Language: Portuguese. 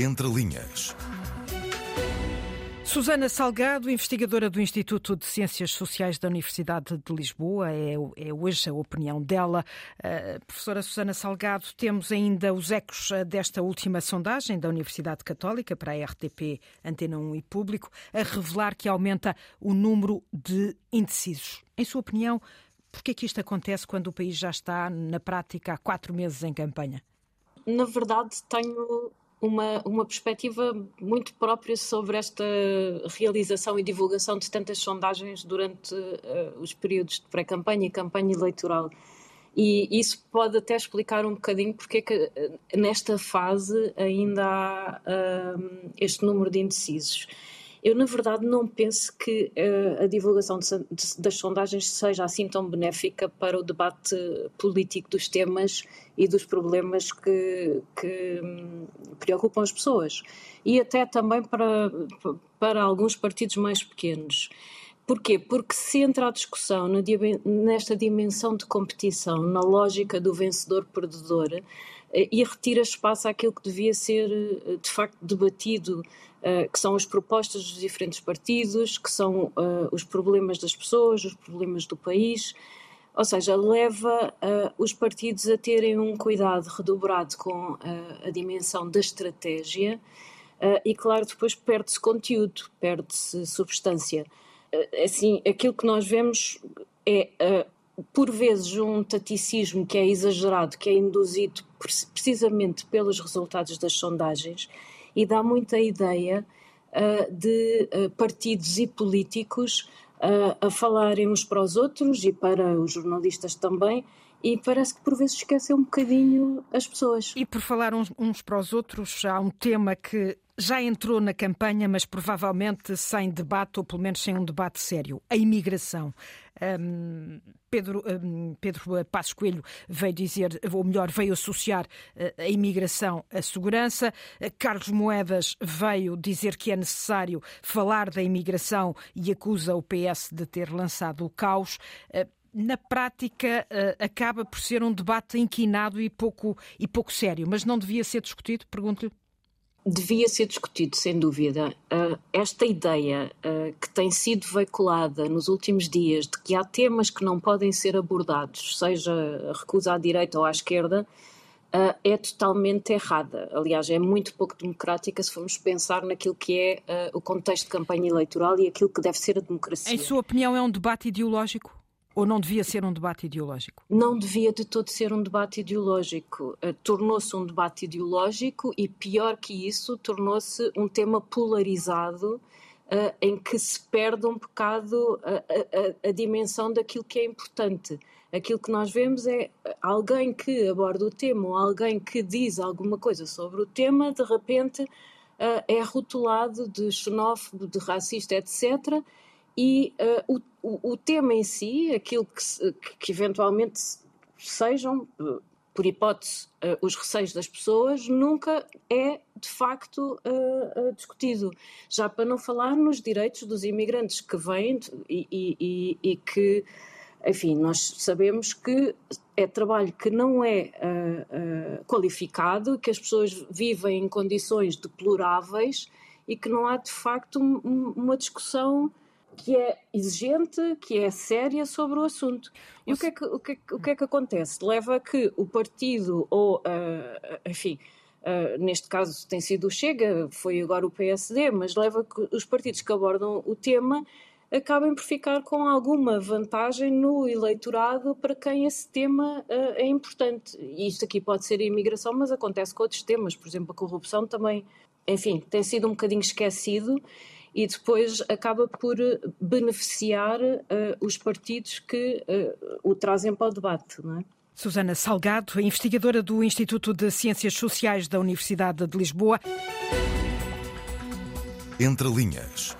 Entre linhas. Susana Salgado, investigadora do Instituto de Ciências Sociais da Universidade de Lisboa, é, é hoje a opinião dela. Uh, professora Susana Salgado, temos ainda os ecos eh, desta última sondagem da Universidade Católica para a RTP Antena 1 e Público, a revelar que aumenta o número de indecisos. Em sua opinião, por que é que isto acontece quando o país já está, na prática, há quatro meses em campanha? Na verdade, tenho uma, uma perspectiva muito própria sobre esta realização e divulgação de tantas sondagens durante uh, os períodos de pré-campanha e campanha eleitoral. E isso pode até explicar um bocadinho porque é que eh, nesta fase ainda há uh, este número de indecisos. Eu, na verdade, não penso que uh, a divulgação de, de, das sondagens seja assim tão benéfica para o debate político dos temas e dos problemas que, que um, preocupam as pessoas. E até também para, para alguns partidos mais pequenos. Porquê? Porque se entra a discussão nesta dimensão de competição, na lógica do vencedor-perdedor, eh, e retira espaço àquilo que devia ser eh, de facto debatido eh, que são as propostas dos diferentes partidos, que são os problemas das pessoas, os problemas do país. Ou seja, leva os partidos a terem um cuidado redobrado com a dimensão da estratégia e, claro, depois perde-se conteúdo, perde-se substância. Assim, aquilo que nós vemos é por vezes um taticismo que é exagerado, que é induzido precisamente pelos resultados das sondagens e dá muita ideia uh, de partidos e políticos a falarem uns para os outros e para os jornalistas também. E parece que por vezes esquecem um bocadinho as pessoas. E por falar uns, uns para os outros, há um tema que já entrou na campanha, mas provavelmente sem debate, ou pelo menos sem um debate sério: a imigração. Um, Pedro, um, Pedro Passos Coelho veio dizer, ou melhor, veio associar uh, a imigração à segurança. Uh, Carlos Moedas veio dizer que é necessário falar da imigração e acusa o PS de ter lançado o caos. Na prática acaba por ser um debate inquinado e pouco, e pouco sério, mas não devia ser discutido? Pergunto-lhe devia ser discutido, sem dúvida. Uh, esta ideia uh, que tem sido veiculada nos últimos dias de que há temas que não podem ser abordados, seja a recusa à direita ou à esquerda, é totalmente errada. Aliás, é muito pouco democrática se formos pensar naquilo que é o contexto de campanha eleitoral e aquilo que deve ser a democracia. Em sua opinião, é um debate ideológico? Ou não devia ser um debate ideológico? Não devia de todo ser um debate ideológico. Uh, tornou-se um debate ideológico e, pior que isso, tornou-se um tema polarizado uh, em que se perde um bocado a, a, a, dimensão daquilo que é importante. Aquilo que nós vemos é alguém que aborda o tema ou alguém que diz alguma coisa sobre o tema, de repente uh, é rotulado de xenófobo, de racista, etc e uh, o, o, tema em si, aquilo que, que eventualmente sejam, uh, por hipótese, uh, os receios das pessoas, nunca é de facto discutido. Já para não falar nos direitos dos imigrantes que vêm e, e, e, que, enfim, nós sabemos que é trabalho que não é qualificado, que as pessoas vivem em condições deploráveis e que não há de facto um, uma discussão que é exigente, que é séria sobre o assunto. E o que, é que, o, que é, o que é que acontece? Leva a que o partido, ou, uh, enfim, uh, neste caso tem sido o Chega, foi agora o PSD, mas leva a que os partidos que abordam o tema acabem por ficar com alguma vantagem no eleitorado para quem esse tema uh, é importante. E isto aqui pode ser a imigração, mas acontece com outros temas, por exemplo, a corrupção também, enfim, tem sido um bocadinho esquecido e depois acaba por beneficiar uh, os partidos que uh, o trazem para o debate, não é? Susana Salgado, investigadora do Instituto de Ciências Sociais da Universidade de Lisboa. Entre linhas.